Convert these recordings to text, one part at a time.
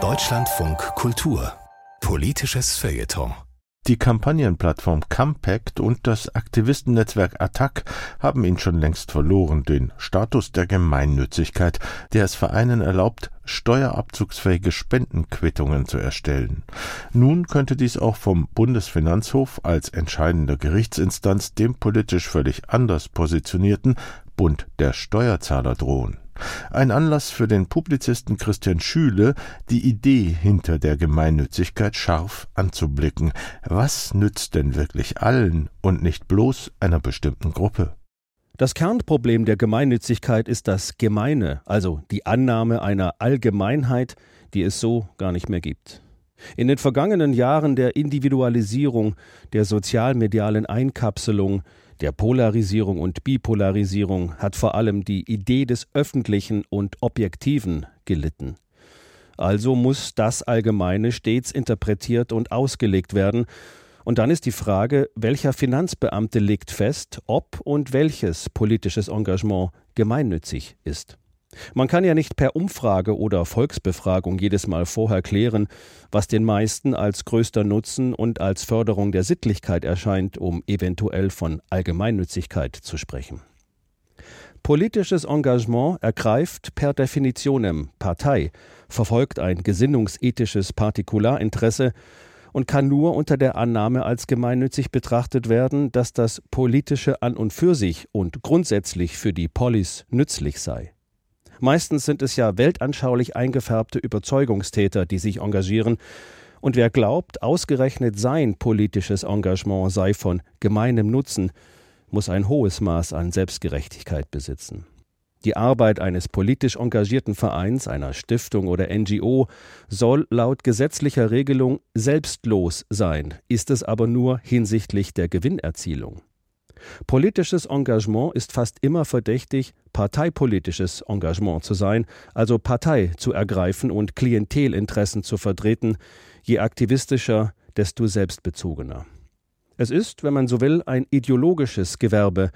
Deutschlandfunk Kultur Politisches Feuilleton die Kampagnenplattform Campact und das Aktivistennetzwerk Attac haben ihn schon längst verloren, den Status der Gemeinnützigkeit, der es Vereinen erlaubt, steuerabzugsfähige Spendenquittungen zu erstellen. Nun könnte dies auch vom Bundesfinanzhof als entscheidender Gerichtsinstanz dem politisch völlig anders positionierten Bund der Steuerzahler drohen. Ein Anlass für den Publizisten Christian Schüle, die Idee hinter der Gemeinnützigkeit scharf anzublicken. Was nützt denn wirklich allen und nicht bloß einer bestimmten Gruppe? Das Kernproblem der Gemeinnützigkeit ist das Gemeine, also die Annahme einer Allgemeinheit, die es so gar nicht mehr gibt. In den vergangenen Jahren der Individualisierung, der sozialmedialen Einkapselung, der Polarisierung und Bipolarisierung hat vor allem die Idee des Öffentlichen und Objektiven gelitten. Also muss das Allgemeine stets interpretiert und ausgelegt werden, und dann ist die Frage, welcher Finanzbeamte legt fest, ob und welches politisches Engagement gemeinnützig ist. Man kann ja nicht per Umfrage oder Volksbefragung jedes Mal vorher klären, was den meisten als größter Nutzen und als Förderung der Sittlichkeit erscheint, um eventuell von Allgemeinnützigkeit zu sprechen. Politisches Engagement ergreift per definitionem Partei, verfolgt ein gesinnungsethisches Partikularinteresse und kann nur unter der Annahme als gemeinnützig betrachtet werden, dass das Politische an und für sich und grundsätzlich für die Polis nützlich sei. Meistens sind es ja weltanschaulich eingefärbte Überzeugungstäter, die sich engagieren, und wer glaubt, ausgerechnet sein politisches Engagement sei von gemeinem Nutzen, muss ein hohes Maß an Selbstgerechtigkeit besitzen. Die Arbeit eines politisch engagierten Vereins, einer Stiftung oder NGO soll laut gesetzlicher Regelung selbstlos sein, ist es aber nur hinsichtlich der Gewinnerzielung. Politisches Engagement ist fast immer verdächtig, parteipolitisches Engagement zu sein, also Partei zu ergreifen und Klientelinteressen zu vertreten, je aktivistischer, desto selbstbezogener. Es ist, wenn man so will, ein ideologisches Gewerbe,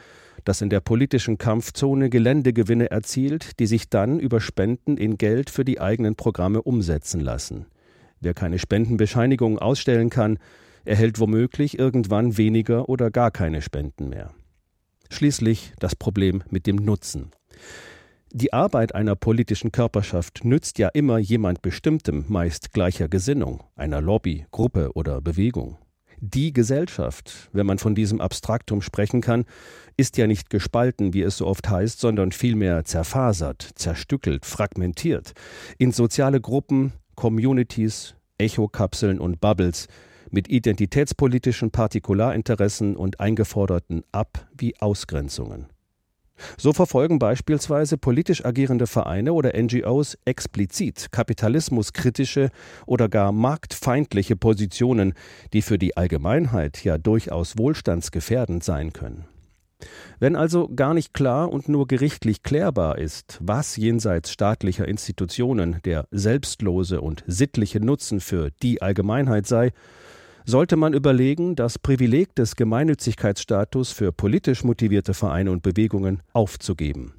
das in der politischen Kampfzone Geländegewinne erzielt, die sich dann über Spenden in Geld für die eigenen Programme umsetzen lassen. Wer keine Spendenbescheinigung ausstellen kann, erhält womöglich irgendwann weniger oder gar keine Spenden mehr. Schließlich das Problem mit dem Nutzen. Die Arbeit einer politischen Körperschaft nützt ja immer jemand Bestimmtem, meist gleicher Gesinnung, einer Lobby, Gruppe oder Bewegung. Die Gesellschaft, wenn man von diesem Abstraktum sprechen kann, ist ja nicht gespalten, wie es so oft heißt, sondern vielmehr zerfasert, zerstückelt, fragmentiert in soziale Gruppen, Communities, Echokapseln und Bubbles, mit identitätspolitischen Partikularinteressen und eingeforderten Ab- wie Ausgrenzungen. So verfolgen beispielsweise politisch agierende Vereine oder NGOs explizit kapitalismuskritische oder gar marktfeindliche Positionen, die für die Allgemeinheit ja durchaus wohlstandsgefährdend sein können. Wenn also gar nicht klar und nur gerichtlich klärbar ist, was jenseits staatlicher Institutionen der selbstlose und sittliche Nutzen für die Allgemeinheit sei, sollte man überlegen, das Privileg des Gemeinnützigkeitsstatus für politisch motivierte Vereine und Bewegungen aufzugeben.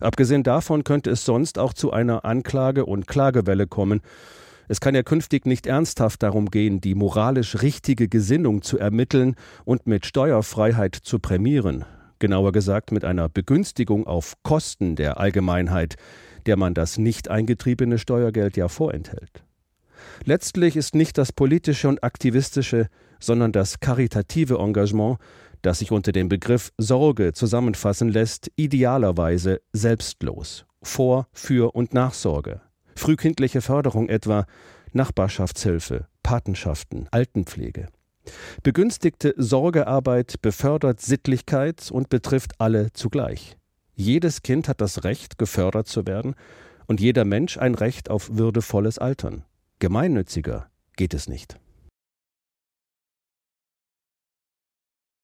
Abgesehen davon könnte es sonst auch zu einer Anklage- und Klagewelle kommen. Es kann ja künftig nicht ernsthaft darum gehen, die moralisch richtige Gesinnung zu ermitteln und mit Steuerfreiheit zu prämieren, genauer gesagt mit einer Begünstigung auf Kosten der Allgemeinheit, der man das nicht eingetriebene Steuergeld ja vorenthält. Letztlich ist nicht das politische und aktivistische, sondern das karitative Engagement, das sich unter dem Begriff Sorge zusammenfassen lässt, idealerweise selbstlos. Vor, für und Nachsorge. Frühkindliche Förderung etwa, Nachbarschaftshilfe, Patenschaften, Altenpflege. Begünstigte Sorgearbeit befördert Sittlichkeit und betrifft alle zugleich. Jedes Kind hat das Recht, gefördert zu werden, und jeder Mensch ein Recht auf würdevolles Altern. Gemeinnütziger geht es nicht.